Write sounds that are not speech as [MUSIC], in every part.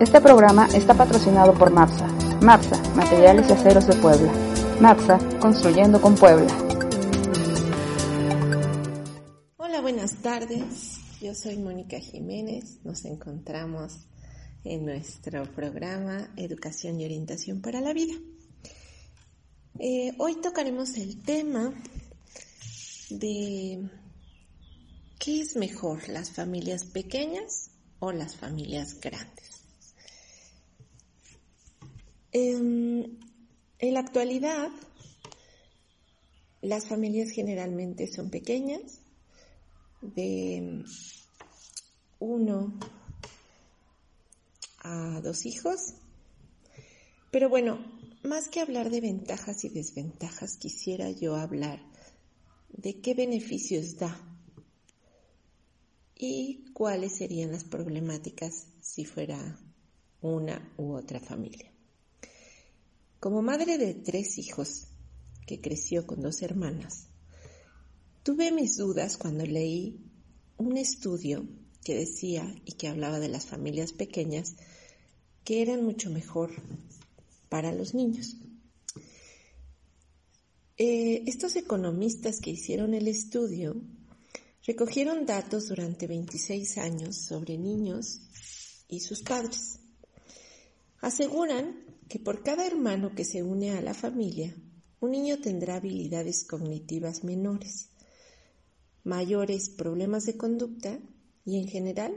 Este programa está patrocinado por MAPSA. MAPSA, Materiales y Aceros de Puebla. MAPSA, Construyendo con Puebla. Hola, buenas tardes. Yo soy Mónica Jiménez. Nos encontramos en nuestro programa Educación y Orientación para la Vida. Eh, hoy tocaremos el tema de qué es mejor, las familias pequeñas o las familias grandes. En, en la actualidad, las familias generalmente son pequeñas, de uno a dos hijos. Pero bueno, más que hablar de ventajas y desventajas, quisiera yo hablar de qué beneficios da y cuáles serían las problemáticas si fuera una u otra familia. Como madre de tres hijos, que creció con dos hermanas, tuve mis dudas cuando leí un estudio que decía y que hablaba de las familias pequeñas que eran mucho mejor para los niños. Eh, estos economistas que hicieron el estudio recogieron datos durante 26 años sobre niños y sus padres. Aseguran que por cada hermano que se une a la familia, un niño tendrá habilidades cognitivas menores, mayores problemas de conducta y en general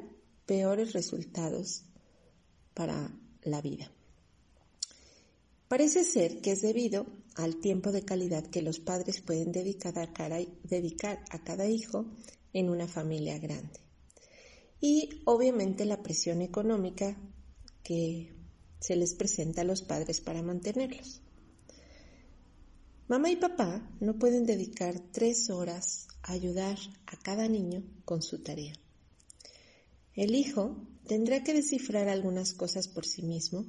peores resultados para la vida. Parece ser que es debido al tiempo de calidad que los padres pueden dedicar a, cada, dedicar a cada hijo en una familia grande. Y obviamente la presión económica que se les presenta a los padres para mantenerlos. Mamá y papá no pueden dedicar tres horas a ayudar a cada niño con su tarea. El hijo tendrá que descifrar algunas cosas por sí mismo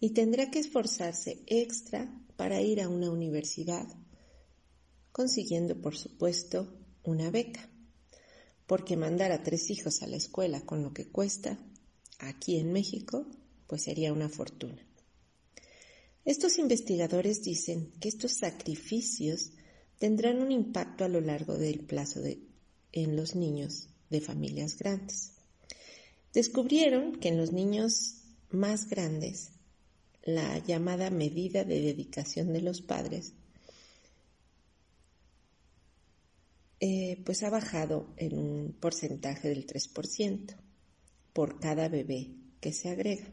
y tendrá que esforzarse extra para ir a una universidad, consiguiendo, por supuesto, una beca, porque mandar a tres hijos a la escuela con lo que cuesta aquí en México, pues sería una fortuna. Estos investigadores dicen que estos sacrificios tendrán un impacto a lo largo del plazo en los niños de familias grandes. Descubrieron que en los niños más grandes la llamada medida de dedicación de los padres, eh, pues ha bajado en un porcentaje del 3% por cada bebé que se agrega.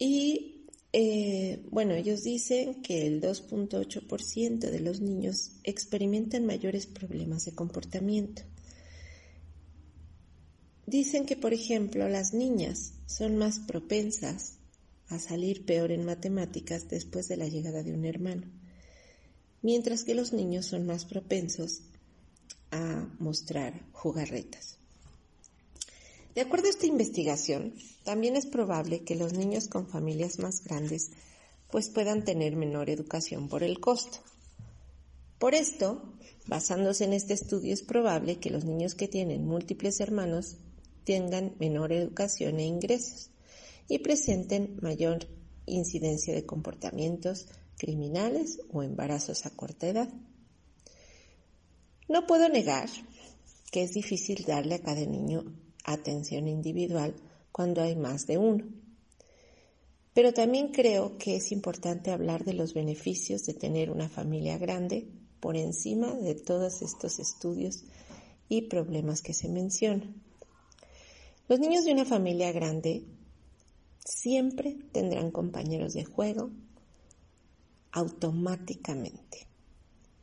Y eh, bueno, ellos dicen que el 2.8% de los niños experimentan mayores problemas de comportamiento Dicen que, por ejemplo, las niñas son más propensas a salir peor en matemáticas después de la llegada de un hermano, mientras que los niños son más propensos a mostrar jugarretas. De acuerdo a esta investigación, también es probable que los niños con familias más grandes pues puedan tener menor educación por el costo. Por esto, basándose en este estudio, es probable que los niños que tienen múltiples hermanos tengan menor educación e ingresos y presenten mayor incidencia de comportamientos criminales o embarazos a corta edad. No puedo negar que es difícil darle a cada niño atención individual cuando hay más de uno. Pero también creo que es importante hablar de los beneficios de tener una familia grande por encima de todos estos estudios y problemas que se mencionan. Los niños de una familia grande siempre tendrán compañeros de juego automáticamente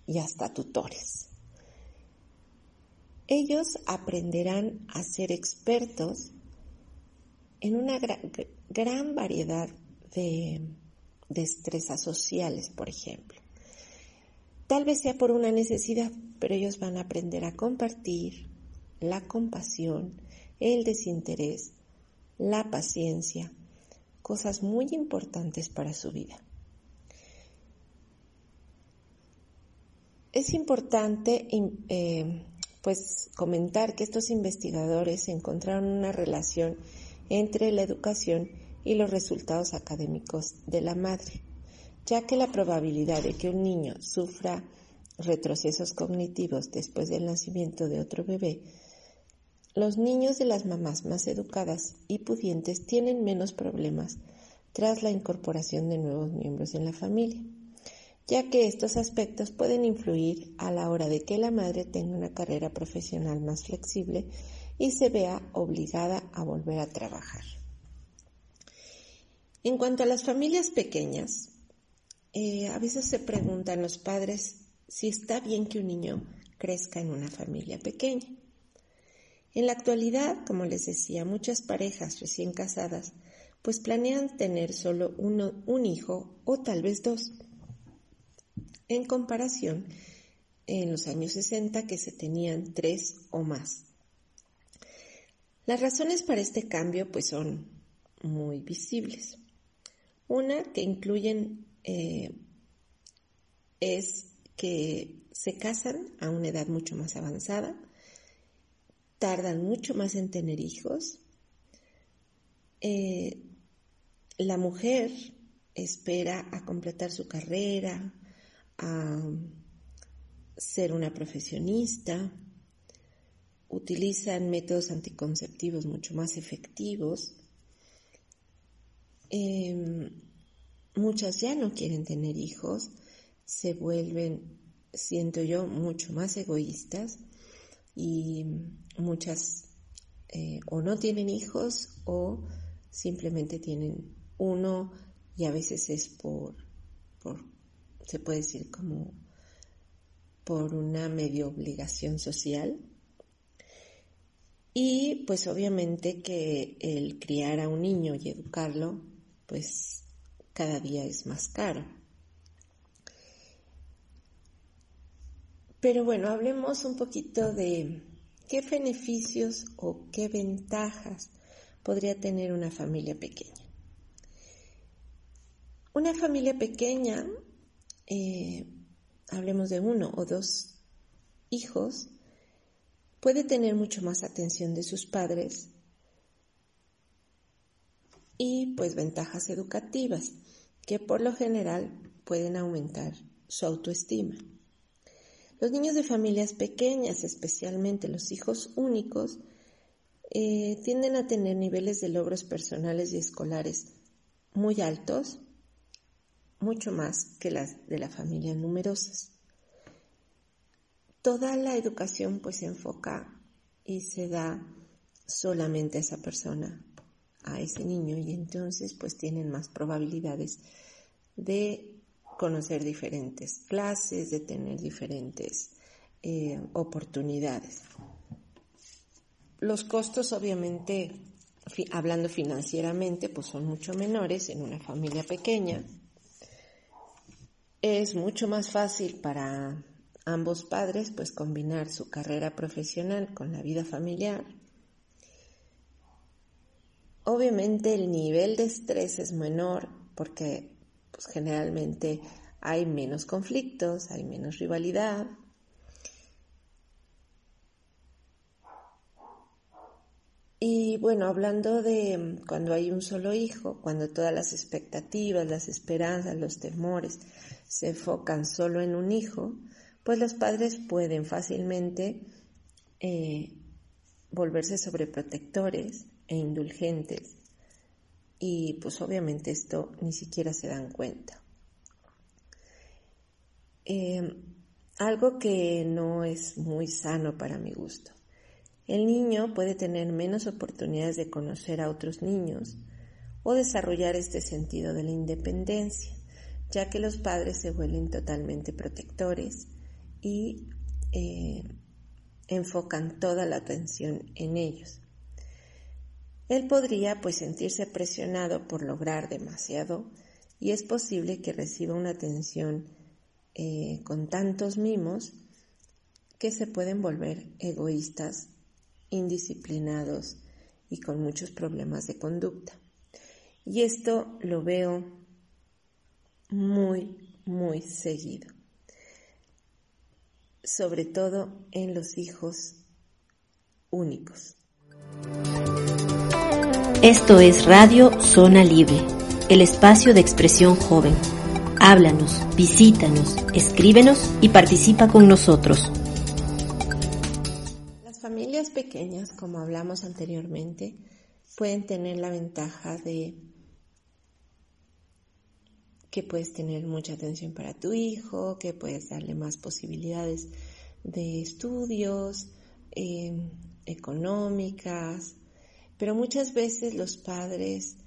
y hasta tutores. Ellos aprenderán a ser expertos en una gran variedad de destrezas sociales, por ejemplo. Tal vez sea por una necesidad, pero ellos van a aprender a compartir la compasión, el desinterés, la paciencia, cosas muy importantes para su vida. Es importante eh, pues comentar que estos investigadores encontraron una relación entre la educación y los resultados académicos de la madre, ya que la probabilidad de que un niño sufra retrocesos cognitivos después del nacimiento de otro bebé, los niños de las mamás más educadas y pudientes tienen menos problemas tras la incorporación de nuevos miembros en la familia, ya que estos aspectos pueden influir a la hora de que la madre tenga una carrera profesional más flexible y se vea obligada a volver a trabajar. En cuanto a las familias pequeñas, eh, a veces se preguntan los padres si está bien que un niño crezca en una familia pequeña. En la actualidad, como les decía, muchas parejas recién casadas pues planean tener solo uno, un hijo o tal vez dos. En comparación, en los años 60 que se tenían tres o más. Las razones para este cambio pues son muy visibles. Una que incluyen eh, es que se casan a una edad mucho más avanzada, tardan mucho más en tener hijos, eh, la mujer espera a completar su carrera, a ser una profesionista, utilizan métodos anticonceptivos mucho más efectivos. Em, muchas ya no quieren tener hijos se vuelven, siento yo, mucho más egoístas y muchas eh, o no tienen hijos o simplemente tienen uno y a veces es por, por se puede decir como por una medio obligación social. Y pues obviamente que el criar a un niño y educarlo, pues cada día es más caro. Pero bueno, hablemos un poquito de qué beneficios o qué ventajas podría tener una familia pequeña. Una familia pequeña, eh, hablemos de uno o dos hijos, puede tener mucho más atención de sus padres y pues ventajas educativas que por lo general pueden aumentar su autoestima. Los niños de familias pequeñas, especialmente los hijos únicos, eh, tienden a tener niveles de logros personales y escolares muy altos, mucho más que las de las familias numerosas. Toda la educación pues se enfoca y se da solamente a esa persona, a ese niño, y entonces pues tienen más probabilidades de conocer diferentes clases, de tener diferentes eh, oportunidades. Los costos, obviamente, hablando financieramente, pues son mucho menores en una familia pequeña. Es mucho más fácil para ambos padres, pues combinar su carrera profesional con la vida familiar. Obviamente el nivel de estrés es menor porque pues generalmente hay menos conflictos, hay menos rivalidad. Y bueno, hablando de cuando hay un solo hijo, cuando todas las expectativas, las esperanzas, los temores se enfocan solo en un hijo, pues los padres pueden fácilmente eh, volverse sobreprotectores e indulgentes y pues obviamente esto ni siquiera se dan cuenta. Eh, algo que no es muy sano para mi gusto. El niño puede tener menos oportunidades de conocer a otros niños o desarrollar este sentido de la independencia, ya que los padres se vuelven totalmente protectores y eh, enfocan toda la atención en ellos. Él podría pues sentirse presionado por lograr demasiado y es posible que reciba una atención eh, con tantos mimos que se pueden volver egoístas, indisciplinados y con muchos problemas de conducta. Y esto lo veo muy, muy seguido, sobre todo en los hijos únicos. Esto es Radio Zona Libre, el espacio de expresión joven. Háblanos, visítanos, escríbenos y participa con nosotros. Pequeñas, como hablamos anteriormente, pueden tener la ventaja de que puedes tener mucha atención para tu hijo, que puedes darle más posibilidades de estudios, eh, económicas, pero muchas veces los padres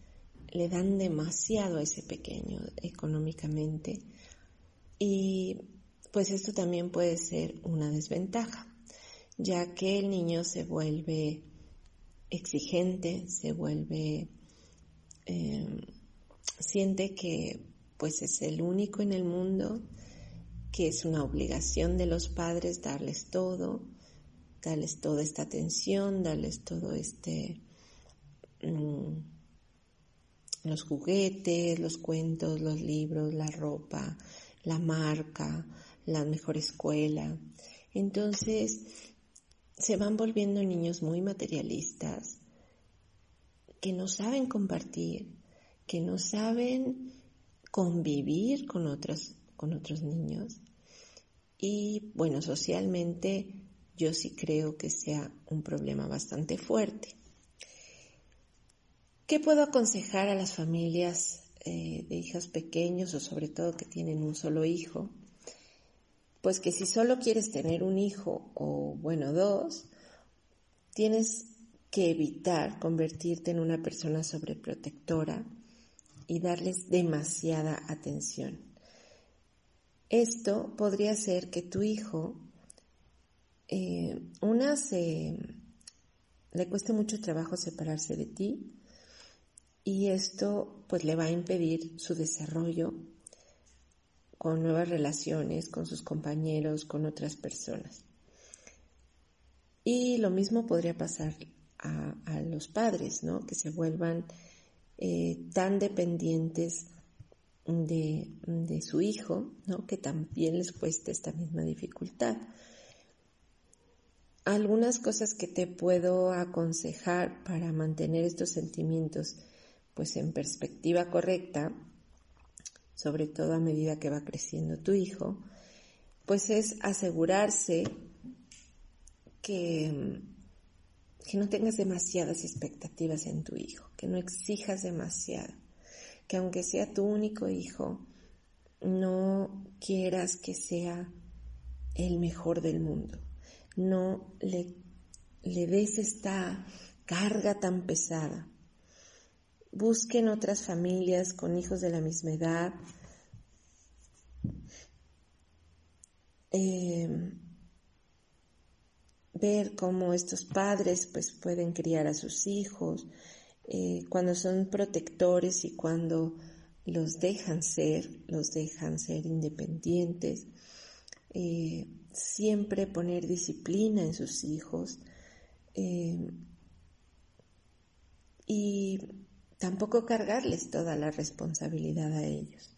le dan demasiado a ese pequeño económicamente y pues esto también puede ser una desventaja, ya que el niño se vuelve exigente, se vuelve, em, siente que pues es el único en el mundo, que es una obligación de los padres darles todo, darles toda esta atención, darles todo este Mm, los juguetes, los cuentos, los libros, la ropa, la marca, la mejor escuela. Entonces, se van volviendo niños muy materialistas, que no saben compartir, que no saben convivir con otros, con otros niños. Y bueno, socialmente yo sí creo que sea un problema bastante fuerte. ¿Qué puedo aconsejar a las familias eh, de hijos pequeños o sobre todo que tienen un solo hijo? Pues que si solo quieres tener un hijo o bueno dos, tienes que evitar convertirte en una persona sobreprotectora y darles demasiada atención. Esto podría hacer que tu hijo, eh, una, le cueste mucho trabajo separarse de ti, y esto pues le va a impedir su desarrollo con nuevas relaciones, con sus compañeros, con otras personas. Y lo mismo podría pasar a, los padres, ¿no? Que se vuelvan eh, tan dependientes de, su hijo, ¿no? Que también les cueste esta misma dificultad. Algunas cosas que te puedo aconsejar para mantener estos sentimientos pues en perspectiva correcta, sobre todo a medida que va creciendo tu hijo, pues es asegurarse que, que no tengas demasiadas expectativas en tu hijo, que no exijas demasiado, que aunque sea tu único hijo, no quieras que sea el mejor del mundo, no le, le des esta carga tan pesada, Busquen otras familias con hijos de la misma edad. Em, ver cómo estos padres pues pueden criar a sus hijos, eh, cuando son protectores y cuando los dejan ser, los dejan ser independientes, eh, siempre poner disciplina en sus hijos em, y tampoco cargarles toda la responsabilidad a ellos.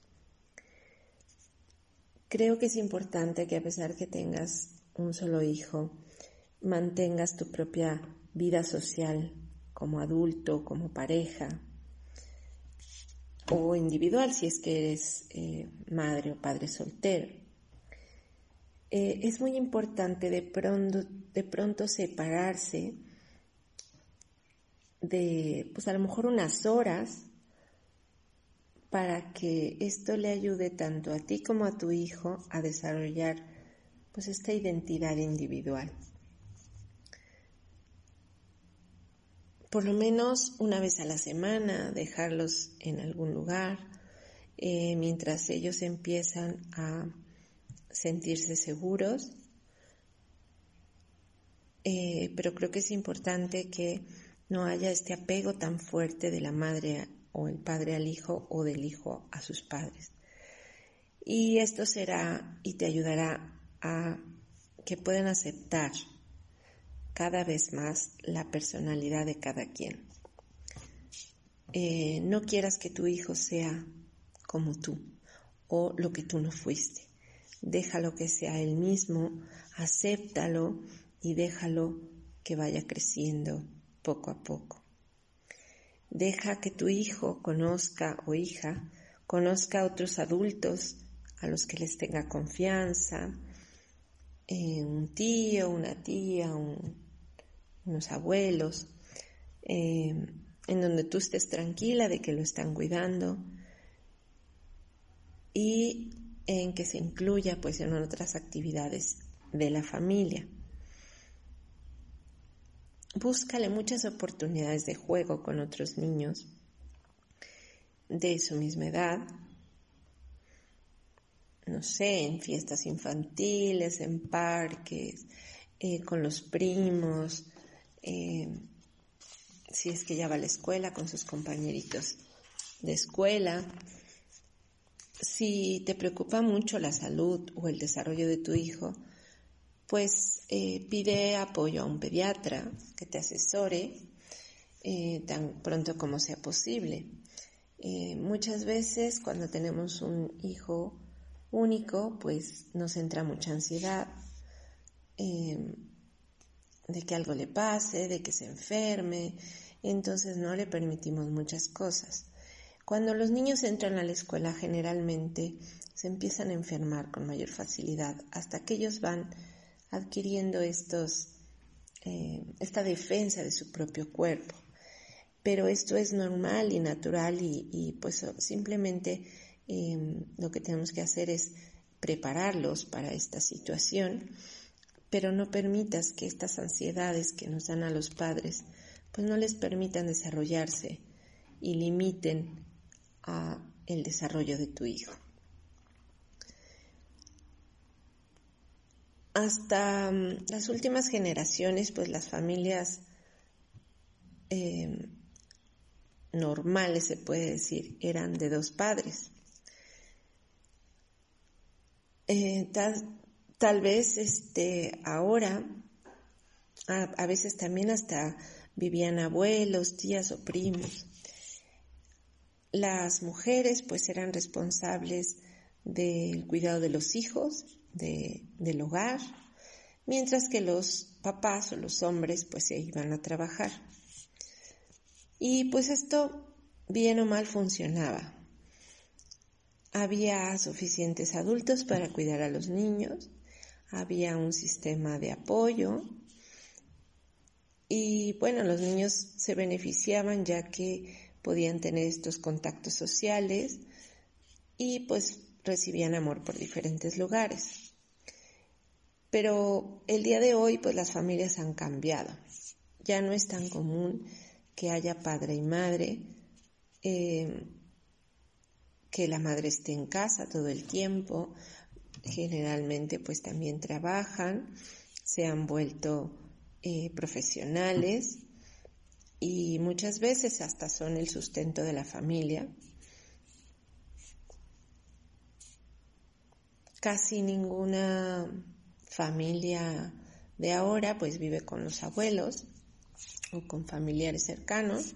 Creo que es importante que a pesar que tengas un solo hijo, mantengas tu propia vida social como adulto, como pareja o individual si es que eres eh, madre o padre soltero. Eh, es muy importante de pronto, de pronto separarse de, pues a lo mejor unas horas para que esto le ayude tanto a ti como a tu hijo a desarrollar pues esta identidad individual. Por lo menos una vez a la semana, dejarlos en algún lugar, eh, mientras ellos empiezan a sentirse seguros. Eh, pero creo que es importante que no haya este apego tan fuerte de la madre o el padre al hijo o del hijo a sus padres. Y esto será y te ayudará a que puedan aceptar cada vez más la personalidad de cada quien. Eh, no quieras que tu hijo sea como tú o lo que tú no fuiste. Déjalo que sea él mismo, acéptalo y déjalo que vaya creciendo poco a poco. Deja que tu hijo conozca o hija, conozca a otros adultos a los que les tenga confianza, eh, un tío, una tía, unos abuelos, eh, en donde tú estés tranquila de que lo están cuidando y en que se incluya pues en otras actividades de la familia. Búscale muchas oportunidades de juego con otros niños de su misma edad, no sé, en fiestas infantiles, en parques, eh, con los primos, eh, si es que ya va a la escuela con sus compañeritos de escuela. Si te preocupa mucho la salud o el desarrollo de tu hijo, pues eh, pide apoyo a un pediatra que te asesore tan pronto como sea posible. muchas veces cuando tenemos un hijo único, pues nos entra mucha ansiedad eh, de que algo le pase, de que se enferme, entonces no le permitimos muchas cosas. Cuando los niños entran a la escuela generalmente se empiezan a enfermar con mayor facilidad hasta que ellos van adquiriendo estos, eh, esta defensa de su propio cuerpo. Pero esto es normal y natural y, pues simplemente Em, lo que tenemos que hacer es prepararlos para esta situación, pero no permitas que estas ansiedades que nos dan a los padres, pues no les permitan desarrollarse y limiten el desarrollo de tu hijo. Hasta mm, las últimas generaciones, pues las familias em, normales, se puede decir, eran de dos padres. Eh, tal, vez este, ahora, a, veces también hasta vivían abuelos, tías o primos. Las mujeres pues eran responsables del cuidado de los hijos, del hogar, mientras que los papás o los hombres pues se iban a trabajar. Y pues esto bien o mal funcionaba. Había suficientes adultos para cuidar a los niños, había un sistema de apoyo y bueno, los niños se beneficiaban ya que podían tener estos contactos sociales y pues recibían amor por diferentes lugares. Pero el día de hoy pues las familias han cambiado. Ya no es tan común que haya padre y madre. Eh, que la madre esté en casa todo el tiempo, generalmente pues también trabajan, se han vuelto eh, profesionales y muchas veces hasta son el sustento de la familia. Casi ninguna familia de ahora pues vive con los abuelos o con familiares cercanos.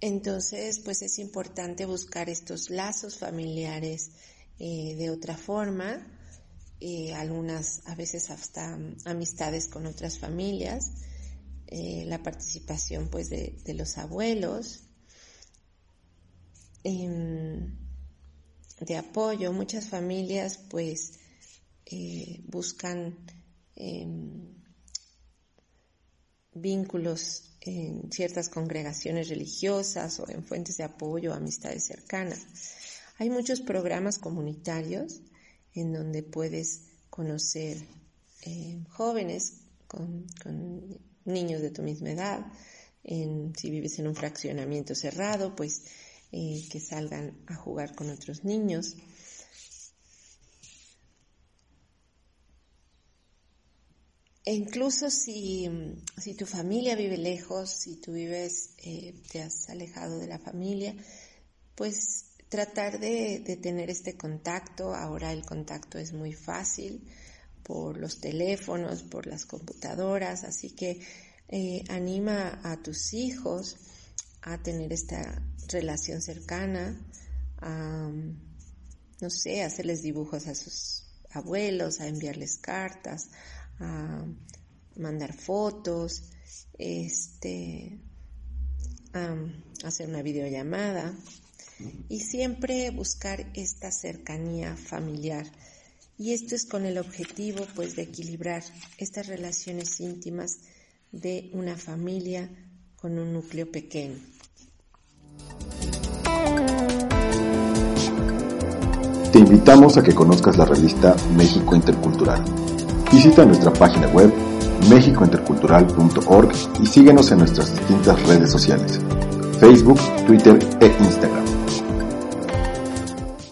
Entonces, pues es importante buscar estos lazos familiares eh, de otra forma, eh, algunas a veces hasta amistades con otras familias, eh, la participación pues de, los abuelos, em, de apoyo. Muchas familias pues buscan em, vínculos en ciertas congregaciones religiosas o en fuentes de apoyo amistades cercanas. Hay muchos programas comunitarios en donde puedes conocer eh, jóvenes con, niños de tu misma edad. si vives en un fraccionamiento cerrado, pues eh, que salgan a jugar con otros niños. E incluso si, si, tu familia vive lejos, si tú vives, eh, te has alejado de la familia, pues tratar de, tener este contacto. Ahora el contacto es muy fácil por los teléfonos, por las computadoras, así que eh, anima a tus hijos a tener esta relación cercana, a, no sé, hacerles dibujos a sus abuelos, a enviarles cartas, a mandar fotos este, hacer una videollamada y siempre buscar esta cercanía familiar. Y esto es con el objetivo pues de equilibrar estas relaciones íntimas de una familia con un núcleo pequeño. Te invitamos a que conozcas la revista México Intercultural. Visita nuestra página web mexicointercultural.org y síguenos en nuestras distintas redes sociales, Facebook, Twitter e Instagram.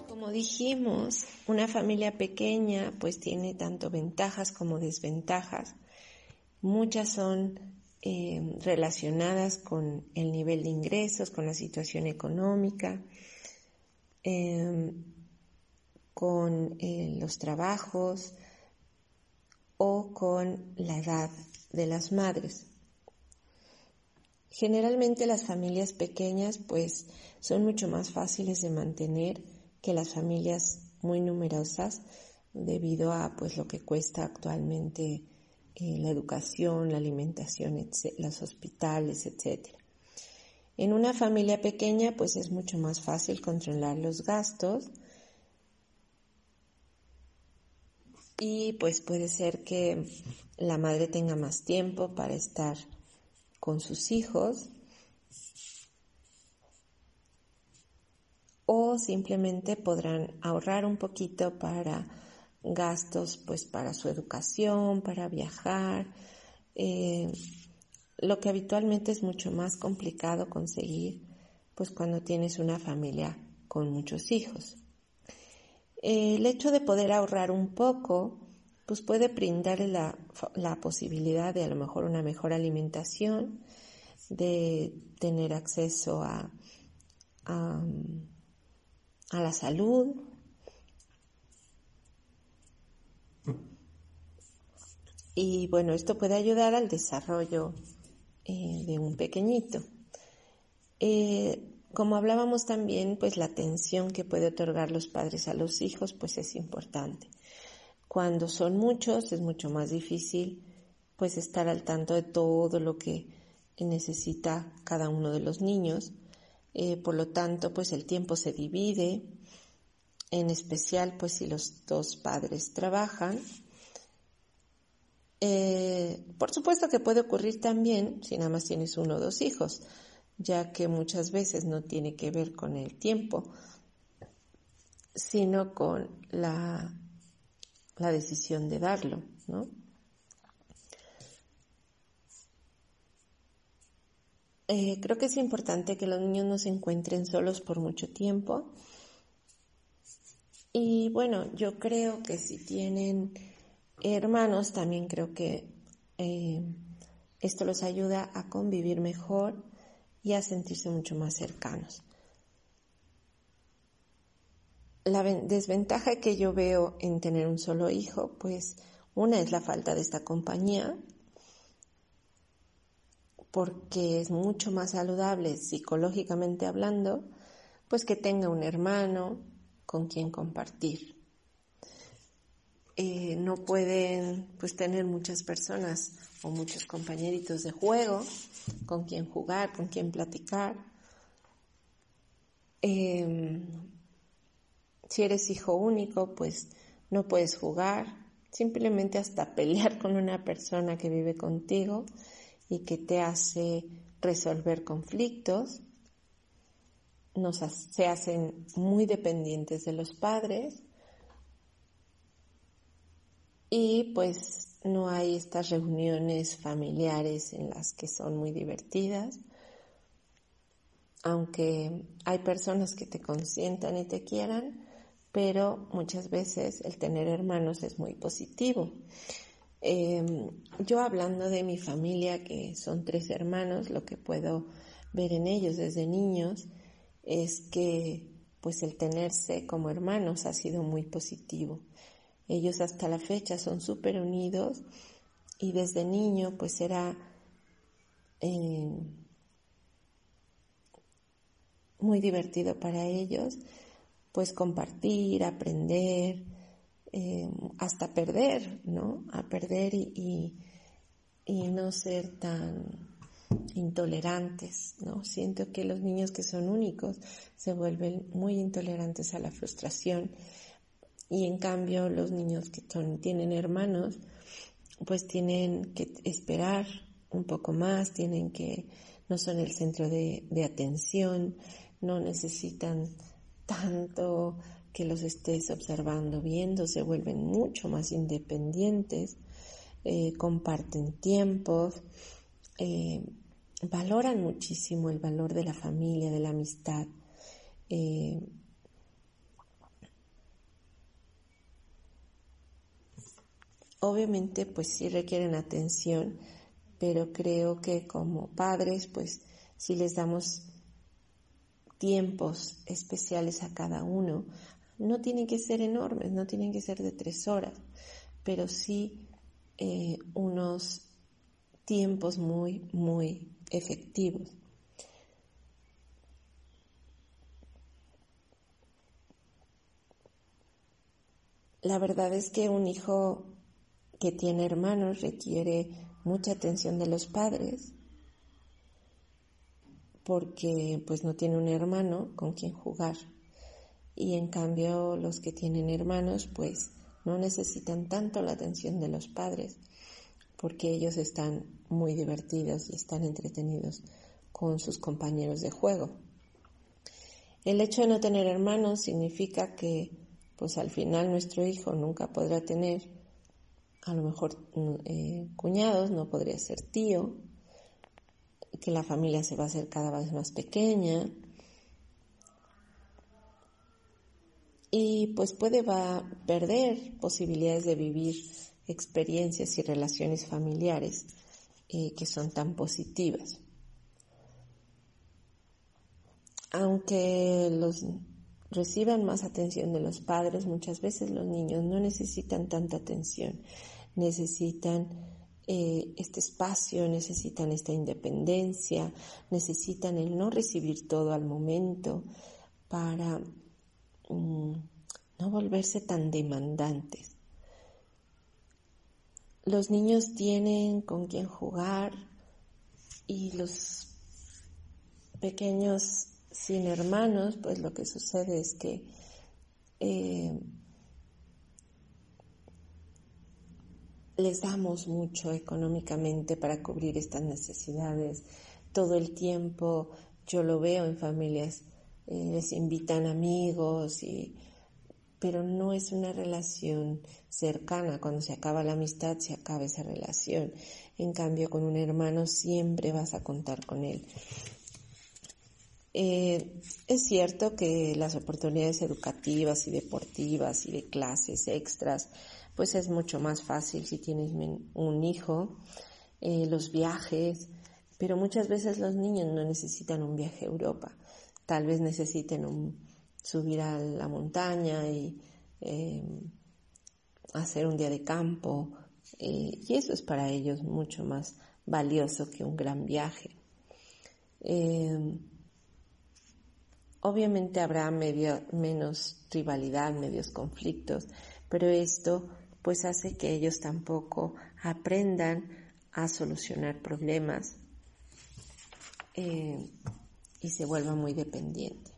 Como dijimos, una familia pequeña pues tiene tanto ventajas como desventajas. Muchas son eh, relacionadas con el nivel de ingresos, con la situación económica, em, con eh, los trabajos o con la edad de las madres. Generalmente las familias pequeñas pues son mucho más fáciles de mantener que las familias muy numerosas debido a pues lo que cuesta actualmente eh, la educación, la alimentación, los hospitales, etc. En una familia pequeña pues es mucho más fácil controlar los gastos y pues puede ser que la madre tenga más tiempo para estar con sus hijos o simplemente podrán ahorrar un poquito para gastos pues para su educación, para viajar, eh, lo que habitualmente es mucho más complicado conseguir pues cuando tienes una familia con muchos hijos. el hecho de poder ahorrar un poco pues puede brindarle la, la posibilidad de a lo mejor una mejor alimentación, de tener acceso a, a la salud, Y bueno, esto puede ayudar al desarrollo eh, de un pequeñito. Eh, como hablábamos también, pues la atención que puede otorgar los padres a los hijos, pues es importante. Cuando son muchos, es mucho más difícil, pues estar al tanto de todo lo que necesita cada uno de los niños. Eh, por lo tanto, pues el tiempo se divide, en especial, pues si los dos padres trabajan, eh, por supuesto que puede ocurrir también si nada más tienes uno o dos hijos, ya que muchas veces no tiene que ver con el tiempo, sino con la, la decisión de darlo, ¿no? Eh, creo que es importante que los niños no se encuentren solos por mucho tiempo. Y bueno, yo creo que si tienen hermanos, también creo que eh, esto los ayuda a convivir mejor y a sentirse mucho más cercanos. La desventaja que yo veo en tener un solo hijo, pues una es la falta de esta compañía, porque es mucho más saludable psicológicamente hablando, pues que tenga un hermano con quien compartir. Eh, no pueden pues tener muchas personas o muchos compañeritos de juego con quien jugar, con quien platicar. Em, si eres hijo único, pues no puedes jugar, simplemente hasta [LAUGHS] pelear con una persona que vive contigo y que te hace resolver conflictos. Nos, se hacen muy dependientes de los padres y pues no hay estas reuniones familiares en las que son muy divertidas, aunque hay personas que te consientan y te quieran, pero muchas veces el tener hermanos es muy positivo. Em, yo hablando de mi familia, que son tres hermanos, lo que puedo ver en ellos desde niños es que pues el tenerse como hermanos ha sido muy positivo. Ellos hasta la fecha son súper unidos y desde niño pues era eh, muy divertido para ellos pues compartir, aprender, eh, hasta perder, ¿no? A perder y, y no ser tan intolerantes, ¿no? Siento que los niños que son únicos se vuelven muy intolerantes a la frustración y en cambio los niños que tienen hermanos pues tienen que esperar un poco más, tienen que, no son el centro de, atención, no necesitan tanto que los estés observando, viendo, se vuelven mucho más independientes, eh, comparten tiempos, eh, valoran muchísimo el valor de la familia, de la amistad. Eh, obviamente, pues sí requieren atención, pero creo que como padres, pues si les damos tiempos especiales a cada uno, no tienen que ser enormes, no tienen que ser de tres horas, pero sí eh, unos tiempos muy, muy efectivos. La verdad es que un hijo que tiene hermanos requiere mucha atención de los padres porque pues no tiene un hermano con quien jugar y en cambio los que tienen hermanos pues no necesitan tanto la atención de los padres porque ellos están muy divertidos y están entretenidos con sus compañeros de juego. El hecho de no tener hermanos significa que pues al final nuestro hijo nunca podrá tener a lo mejor eh, cuñados, no podría ser tío, que la familia se va a hacer cada vez más pequeña y pues puede va perder posibilidades de vivir experiencias y relaciones familiares eh, que son tan positivas. Aunque los reciban más atención de los padres, muchas veces los niños no necesitan tanta atención, necesitan eh, este espacio, necesitan esta independencia, necesitan el no recibir todo al momento para mm, no volverse tan demandantes. Los niños tienen con quien jugar y los pequeños sin hermanos, pues lo que sucede es que eh, les damos mucho económicamente para cubrir estas necesidades. Todo el tiempo yo lo veo en familias, eh, les invitan amigos y pero no es una relación cercana. Cuando se acaba la amistad, se acaba esa relación. En cambio, con un hermano siempre vas a contar con él. Eh, es cierto que las oportunidades educativas y deportivas y de clases extras, pues es mucho más fácil si tienes un hijo, eh, los viajes, pero muchas veces los niños no necesitan un viaje a Europa, tal vez necesiten subir a la montaña y eh, hacer un día de campo. Eh, y eso es para ellos mucho más valioso que un gran viaje. Eh, obviamente habrá menos rivalidad, medios conflictos, pero esto pues hace que ellos tampoco aprendan a solucionar problemas y se vuelvan muy dependientes.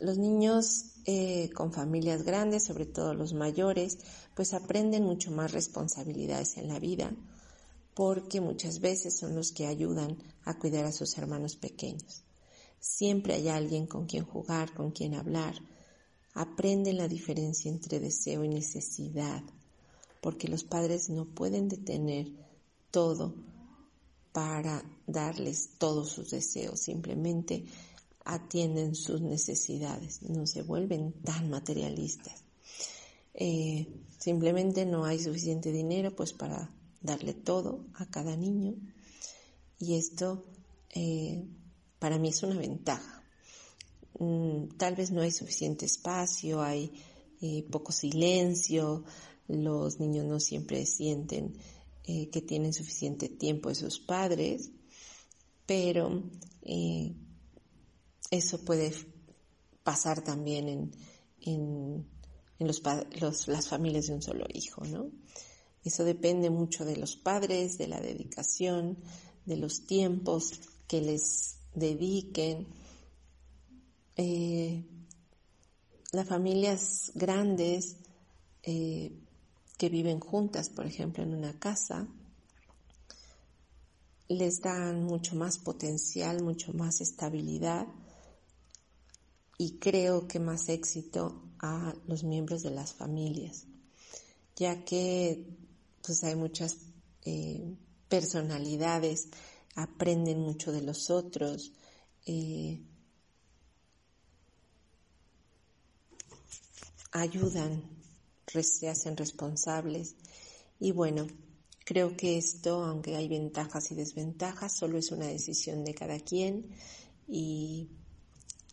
Los niños eh, con familias grandes, sobre todo los mayores, pues aprenden mucho más responsabilidades en la vida porque muchas veces son los que ayudan a cuidar a sus hermanos pequeños. Siempre hay alguien con quien jugar, con quien hablar. Aprenden la diferencia entre deseo y necesidad, porque los padres no pueden detener todo para darles todos sus deseos, simplemente atienden sus necesidades, no se vuelven tan materialistas. Eh, simplemente no hay suficiente dinero pues para darle todo a cada niño y esto eh, para mí es una ventaja. Mm, tal vez no hay suficiente espacio, hay eh, poco silencio, los niños no siempre sienten que tienen suficiente tiempo de sus padres, pero eso puede pasar también en, en, los, las familias de un solo hijo, ¿no? Eso depende mucho de los padres, de la dedicación, de los tiempos que les dediquen. Eh, las familias grandes eh, que viven juntas, por ejemplo, en una casa, les dan mucho más potencial, mucho más estabilidad y creo que más éxito a los miembros de las familias, ya que pues hay muchas eh, personalidades, aprenden mucho de los otros, eh, ayudan, se hacen responsables. Y bueno, creo que esto, aunque hay ventajas y desventajas, solo es una decisión de cada quien. Y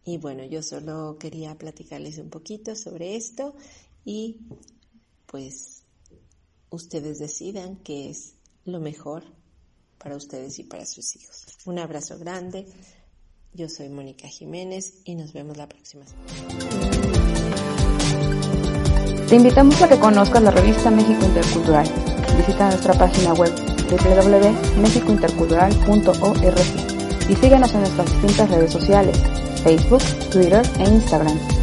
y bueno, yo solo quería platicarles un poquito sobre esto y pues ustedes decidan qué es lo mejor para ustedes y para sus hijos. Un abrazo grande. Yo soy Mónica Jiménez y nos vemos la próxima Te invitamos a que conozcas la revista México Intercultural. Visita nuestra página web www.mexicointercultural.org y síguenos en nuestras distintas redes sociales Facebook, Twitter e Instagram.